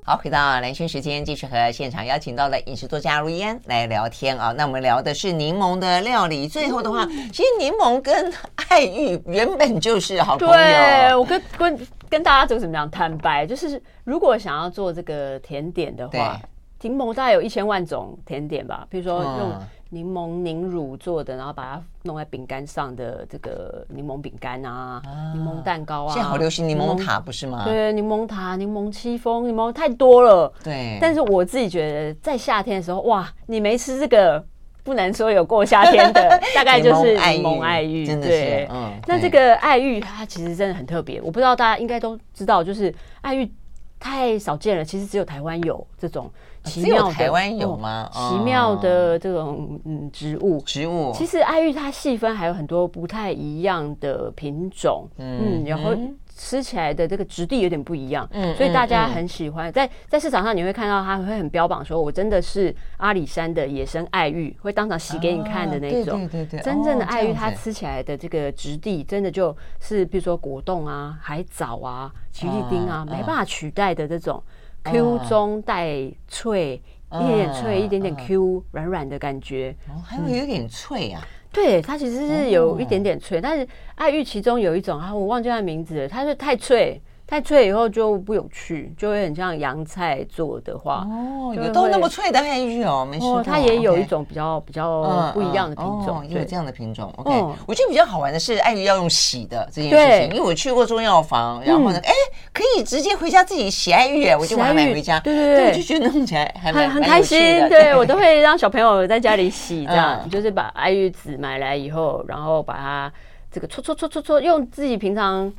Speaker 1: 好，回到蓝轩时间，继续和现场邀请到的饮食作家如烟来聊天啊。那我们聊的是柠檬的料理。最后的话，其实柠檬跟爱玉原本就是好朋友。
Speaker 2: 对，我跟跟跟大家怎么样坦白，就是如果想要做这个甜点的话，柠檬大概有一千万种甜点吧，比如说用。柠檬凝乳做的，然后把它弄在饼干上的这个柠檬饼干啊，柠、啊、檬蛋糕啊，
Speaker 1: 现在好流行柠檬塔，不是吗？
Speaker 2: 对，柠檬塔、柠檬戚风、柠檬太多了。
Speaker 1: 对，
Speaker 2: 但是我自己觉得，在夏天的时候，哇，你没吃这个，不能说有过夏天的，大概就是柠檬爱玉，
Speaker 1: 真的
Speaker 2: 是。嗯，那这个爱玉它其实真的很特别，我不知道大家应该都知道，就是爱玉太少见了，其实只有台湾有这种。奇妙的
Speaker 1: 台湾有吗？
Speaker 2: 哦、奇妙的这种嗯植物，
Speaker 1: 植物。
Speaker 2: 其实爱玉它细分还有很多不太一样的品种，嗯，嗯，然后吃起来的这个质地有点不一样，嗯，所以大家很喜欢。在在市场上你会看到它会很标榜说，我真的是阿里山的野生爱玉，会当场洗给你看的那种。
Speaker 1: 对对对，
Speaker 2: 真正的爱玉它吃起来的这个质地，真的就是比如说果冻啊、海藻啊、奇丽丁啊，没办法取代的这种。Q 中带脆，一点点脆，一点点 Q，软软的感觉，
Speaker 1: 还有有点脆啊。
Speaker 2: 对，它其实是有一点点脆，但是爱玉其中有一种啊，我忘记它名字了，它是太脆。太脆以后就不有趣，就会很像洋菜做的话
Speaker 1: 哦，有都那么脆的爱玉哦，没事。
Speaker 2: 它也有一种比较比较不一样的品种，
Speaker 1: 有这样的品种。OK，我觉得比较好玩的是爱玉要用洗的这件事情，因为我去过中药房，然后呢，哎，可以直接回家自己洗爱玉，我就把它买回家。对对对，我就觉得弄起来还蛮
Speaker 2: 很开心。对，我都会让小朋友在家里洗，这样就是把爱玉籽买来以后，然后把它这个搓搓搓搓搓，用自己平常。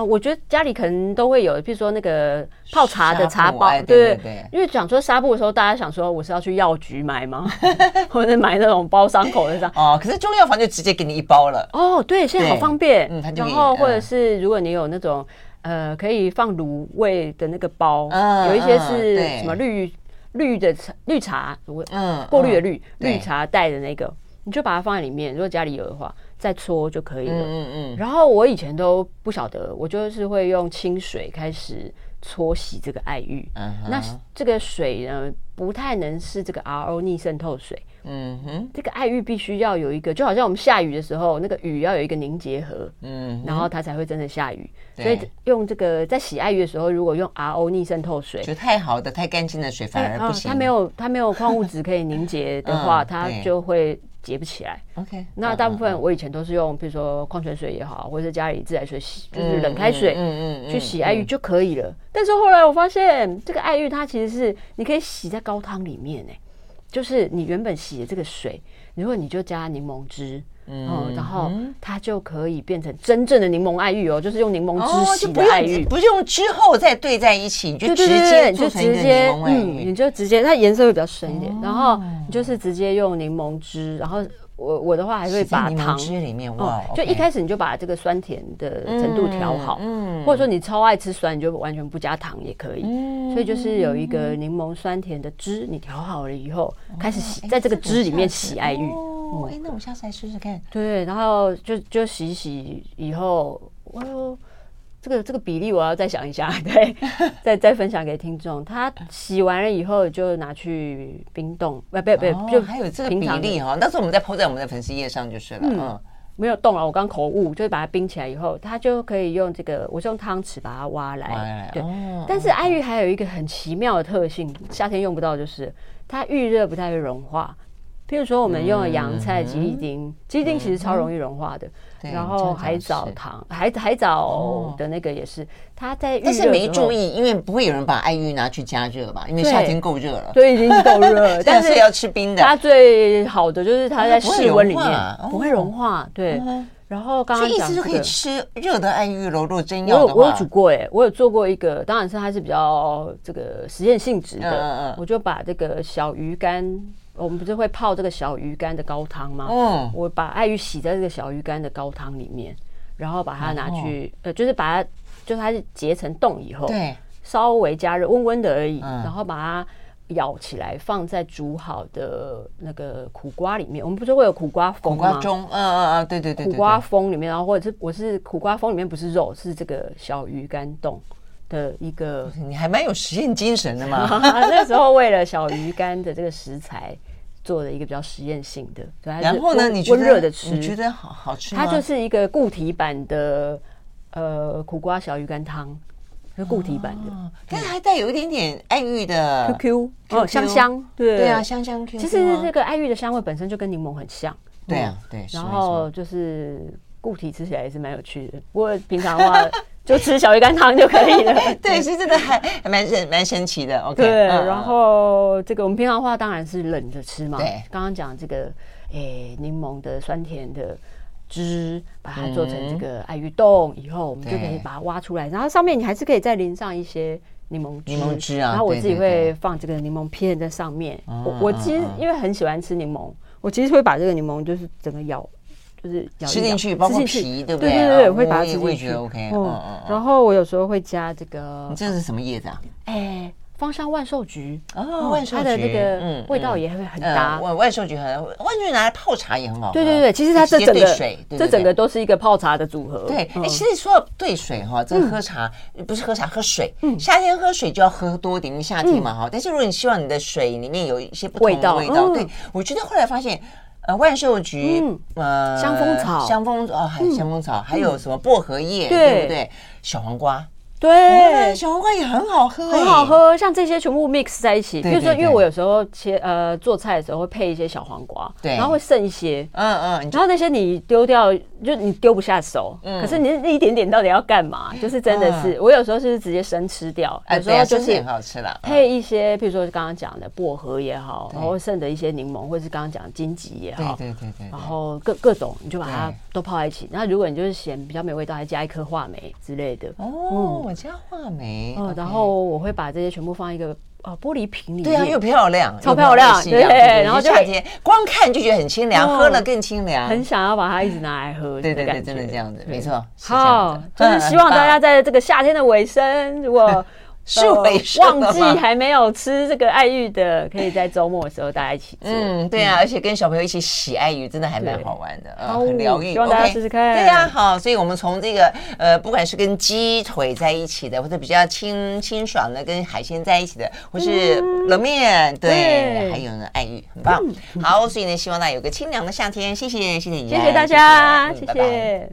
Speaker 2: 哦，我觉得家里可能都会有，比如说那个泡茶的茶包，对对对。因为讲说纱布的时候，大家想说我是要去药局买吗？或者买那种包伤口的这样？
Speaker 1: 哦，可是中药房就直接给你一包了。
Speaker 2: 哦，对，现在好方便。嗯，然后或者是如果你有那种呃可以放卤味的那个包，有一些是什么绿绿的茶绿茶，嗯，过滤的绿绿茶带的那个，你就把它放在里面。如果家里有的话。再搓就可以了。嗯嗯。然后我以前都不晓得，我就是会用清水开始搓洗这个爱玉。嗯哼。那这个水呢，不太能是这个 RO 逆渗透水。嗯哼。这个爱玉必须要有一个，就好像我们下雨的时候，那个雨要有一个凝结核。嗯。然后它才会真的下雨。所以用这个在洗爱玉的时候，如果用 RO 逆渗透水，
Speaker 1: 就太好的、太干净的水反而不行。
Speaker 2: 它没有它没有矿物质可以凝结的话，它就会。结不起来。OK，那大部分我以前都是用，比如说矿泉水也好，或者是家里自来水洗，就是冷开水，嗯嗯，去洗艾玉就可以了。但是后来我发现，这个艾玉它其实是你可以洗在高汤里面，哎，就是你原本洗的这个水，如果你就加柠檬汁。嗯，然后它就可以变成真正的柠檬爱玉哦，就是用柠檬汁洗的爱玉，
Speaker 1: 不用之后再兑在一起，你就直接就直接嗯，
Speaker 2: 你就直接它颜色会比较深一点，然后你就是直接用柠檬汁，然后我我的话还会把糖
Speaker 1: 汁里面哇，
Speaker 2: 就一开始你就把这个酸甜的程度调好，嗯，或者说你超爱吃酸，你就完全不加糖也可以，所以就是有一个柠檬酸甜的汁，你调好了以后开始洗，在这个汁里面洗爱玉。
Speaker 1: 哦，哎，那我下次来试试看。
Speaker 2: 对，然后就就洗洗以后，我哟，这个这个比例我要再想一下，对，再再分享给听众。他洗完了以后就拿去冰冻，不不不，就
Speaker 1: 还有这个比例哈。到时候我们再 po 在我们的粉丝页上就是了。嗯，
Speaker 2: 没有冻了，我刚口误，就是把它冰起来以后，它就可以用这个，我是用汤匙把它挖来。对，但是爱玉还有一个很奇妙的特性，夏天用不到，就是它遇热不太会融化。譬如说，我们用了洋菜、吉利丁，吉利丁其实超容易融化的。然后海藻糖，海海藻的那个也是，它在
Speaker 1: 但是没注意，因为不会有人把爱玉拿去加热吧？因为夏天够热了，
Speaker 2: 对，已经够热。
Speaker 1: 但是要吃冰的。
Speaker 2: 它最好的就是它在室温里面不会融化。对，然后刚刚讲，
Speaker 1: 意思是可以吃热的爱玉喽？如果真要的话，
Speaker 2: 我有煮过哎，我有做过一个，当然是它是比较这个实验性质的。我就把这个小鱼干。我们不是会泡这个小鱼干的高汤吗？嗯，我把爱玉洗在这个小鱼干的高汤里面，然后把它拿去，呃，就是把它，就是它是结成冻以后，对，稍微加热，温温的而已，然后把它舀起来放在煮好的那个苦瓜里面。我们不是会有苦瓜风吗？
Speaker 1: 苦瓜中，嗯嗯嗯，对对对，
Speaker 2: 苦瓜风里面，然后或者是我是苦瓜风里面不是肉，是这个小鱼干冻的一个。
Speaker 1: 你还蛮有实验精神的嘛？
Speaker 2: 那时候为了小鱼干的这个食材做的一个比较实验性的。
Speaker 1: 然后呢？你温热的吃，你觉得好好吃？
Speaker 2: 它就是一个固体版的呃苦瓜小鱼干汤。是固体版的，
Speaker 1: 但是还带有一点点爱玉的
Speaker 2: QQ 哦，香香，对
Speaker 1: 对啊，香香 QQ。
Speaker 2: 其实这个爱玉的香味本身就跟柠檬很像，
Speaker 1: 对啊对。
Speaker 2: 然后就是固体吃起来也是蛮有趣的，不过平常的话 就吃小鱼干汤就可以了。
Speaker 1: 对，是真的还还蛮神蛮神奇的。OK，
Speaker 2: 对。然后这个我们平常的话当然是冷着吃嘛。对，刚刚讲这个诶柠檬的酸甜的。汁把它做成这个爱玉冻以后，我们就可以把它挖出来，然后上面你还是可以再淋上一些柠檬汁，柠檬汁啊。然后我自己会放这个柠檬片在上面。我我其实因为很喜欢吃柠檬，我其实会把这个柠檬就是整个咬，就是
Speaker 1: 吃进去，包括皮，对不对？
Speaker 2: 对对对，会把它吃进去。
Speaker 1: OK，嗯
Speaker 2: 嗯。然后我有时候会加这个，
Speaker 1: 你这是什么叶子啊？
Speaker 2: 哎。芳香万寿菊哦，万寿菊它的这个味道也会很搭。
Speaker 1: 万万寿菊很，万寿菊拿来泡茶也很好。
Speaker 2: 对对对，其实它这整个这整个都是一个泡茶的组合。
Speaker 1: 对，哎，其实说到兑水哈，这个喝茶不是喝茶喝水，夏天喝水就要喝多一点，因为夏天嘛哈。但是如果你希望你的水里面有一些不同的味道，对，我觉得后来发现，呃，万寿菊，呃，
Speaker 2: 香蜂草，
Speaker 1: 香蜂哦，还香风草，还有什么薄荷叶，对不对？小黄瓜。
Speaker 2: 对，
Speaker 1: 小黄瓜也很好喝，
Speaker 2: 很好喝。像这些全部 mix 在一起，就是说，因为我有时候切呃做菜的时候会配一些小黄瓜，对，然后会剩一些，嗯嗯，然后那些你丢掉，就你丢不下手，可是你那一点点到底要干嘛？就是真的是，我有时候是直接生吃掉，有时候就是
Speaker 1: 很好吃了，
Speaker 2: 配一些，比如说刚刚讲的薄荷也好，然后剩的一些柠檬，或者是刚刚讲的金桔也好，
Speaker 1: 对对对，
Speaker 2: 然后各各种你就把它都泡在一起。那如果你就是嫌比较没味道，还加一颗话梅之类的，
Speaker 1: 哦。我加话梅，
Speaker 2: 哦，然后我会把这些全部放一个呃玻璃瓶里面，对
Speaker 1: 啊，又漂亮，
Speaker 2: 超漂亮，对，然后夏天
Speaker 1: 光看就觉得很清凉，喝了更清凉，
Speaker 2: 很想要把它一直拿来喝，
Speaker 1: 对对对，真的这样子，没错。
Speaker 2: 好，就是希望大家在这个夏天的尾声，如果。
Speaker 1: 是尾声
Speaker 2: 忘记还没有吃这个爱玉的，可以在周末的时候大家一起做。
Speaker 1: 嗯，对啊，而且跟小朋友一起洗爱玉，真的还蛮好玩的，呃，很疗愈。
Speaker 2: 希望大家试试看。
Speaker 1: 对呀，好，所以我们从这个呃，不管是跟鸡腿在一起的，或者比较清清爽的跟海鲜在一起的，或是冷面，对，还有呢爱玉，很棒。好，所以呢，希望大家有个清凉的夏天。谢谢，谢谢，
Speaker 2: 谢谢大家，谢谢。